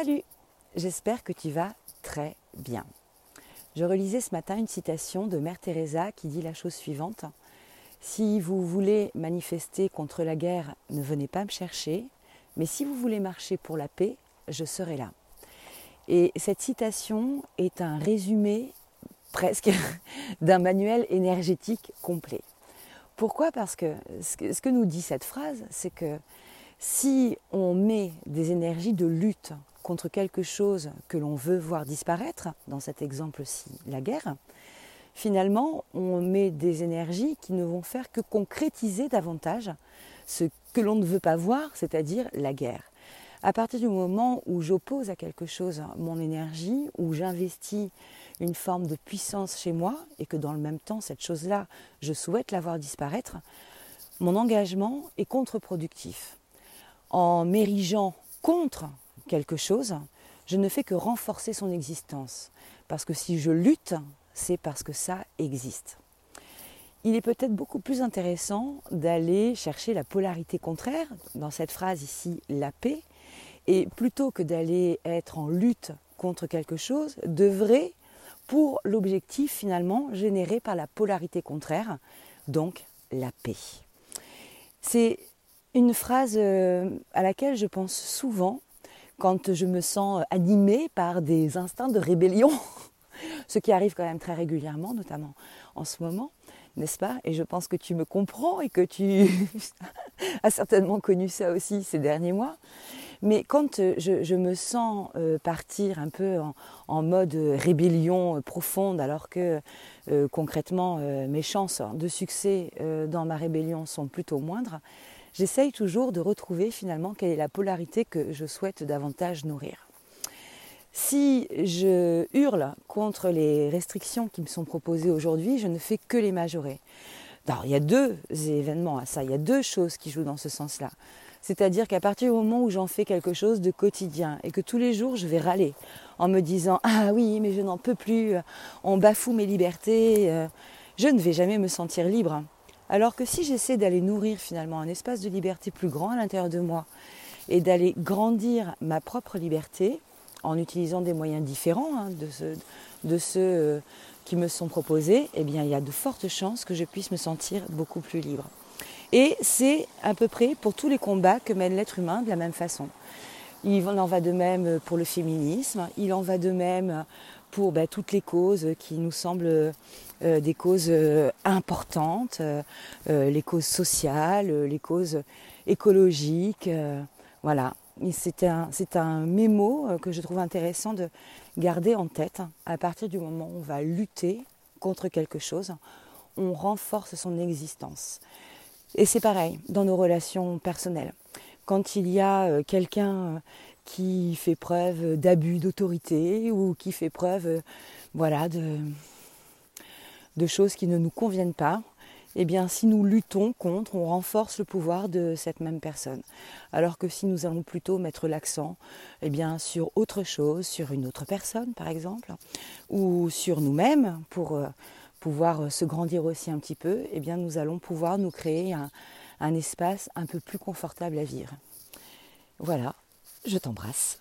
Salut, j'espère que tu vas très bien. Je relisais ce matin une citation de Mère Teresa qui dit la chose suivante. Si vous voulez manifester contre la guerre, ne venez pas me chercher, mais si vous voulez marcher pour la paix, je serai là. Et cette citation est un résumé presque d'un manuel énergétique complet. Pourquoi? Parce que ce que nous dit cette phrase, c'est que si on met des énergies de lutte contre quelque chose que l'on veut voir disparaître, dans cet exemple-ci, la guerre, finalement, on met des énergies qui ne vont faire que concrétiser davantage ce que l'on ne veut pas voir, c'est-à-dire la guerre. À partir du moment où j'oppose à quelque chose mon énergie, où j'investis une forme de puissance chez moi, et que dans le même temps, cette chose-là, je souhaite la voir disparaître, mon engagement est contre-productif. En m'érigeant contre quelque chose, je ne fais que renforcer son existence. Parce que si je lutte, c'est parce que ça existe. Il est peut-être beaucoup plus intéressant d'aller chercher la polarité contraire, dans cette phrase ici, la paix, et plutôt que d'aller être en lutte contre quelque chose, d'œuvrer pour l'objectif finalement généré par la polarité contraire, donc la paix. C'est une phrase euh, à laquelle je pense souvent quand je me sens animée par des instincts de rébellion, ce qui arrive quand même très régulièrement, notamment en ce moment, n'est-ce pas? Et je pense que tu me comprends et que tu as certainement connu ça aussi ces derniers mois. Mais quand je, me sens euh, partir un peu en, mode rébellion profonde, alors que euh, concrètement euh, mes chances de succès dans ma rébellion sont plutôt moindres, j'essaye toujours de retrouver finalement quelle est la polarité que je souhaite davantage nourrir. Si je hurle contre les restrictions qui me sont proposées aujourd'hui, je ne fais que les majorer. Il y a deux événements à ça, il y a deux choses qui jouent dans ce sens-là. C'est-à-dire qu'à partir du moment où j'en fais quelque chose de quotidien et que tous les jours je vais râler en me disant Ah oui, mais je n'en peux plus, on bafoue mes libertés, euh, je ne vais jamais me sentir libre. Alors que si j'essaie d'aller nourrir finalement un espace de liberté plus grand à l'intérieur de moi et d'aller grandir ma propre liberté en utilisant des moyens différents hein, de, ceux, euh, qui me sont proposés, eh bien il y a de fortes chances que je puisse me sentir beaucoup plus libre. Et c'est à peu près pour tous les combats que mène l'être humain de la même façon. Il en va de même pour le féminisme, il en va de même pour ben, toutes les causes qui nous semblent euh, des causes euh, importantes, euh, les causes sociales, les causes écologiques. voilà, c'est un, un mémo que je trouve intéressant de garder en tête. À partir du moment où on va lutter contre quelque chose, on renforce son existence. Et c'est pareil dans nos relations personnelles. Quand il y a quelqu'un qui fait preuve d'abus d'autorité ou qui fait preuve voilà, de, choses qui ne nous conviennent pas, eh bien si nous luttons contre, on renforce le pouvoir de cette même personne. Alors que si nous allons plutôt mettre l'accent eh bien, sur autre chose, sur une autre personne par exemple, ou sur nous-mêmes pour euh, pouvoir euh, se grandir aussi un petit peu, eh bien nous allons pouvoir nous créer un espace un peu plus confortable à vivre. Voilà, je t'embrasse.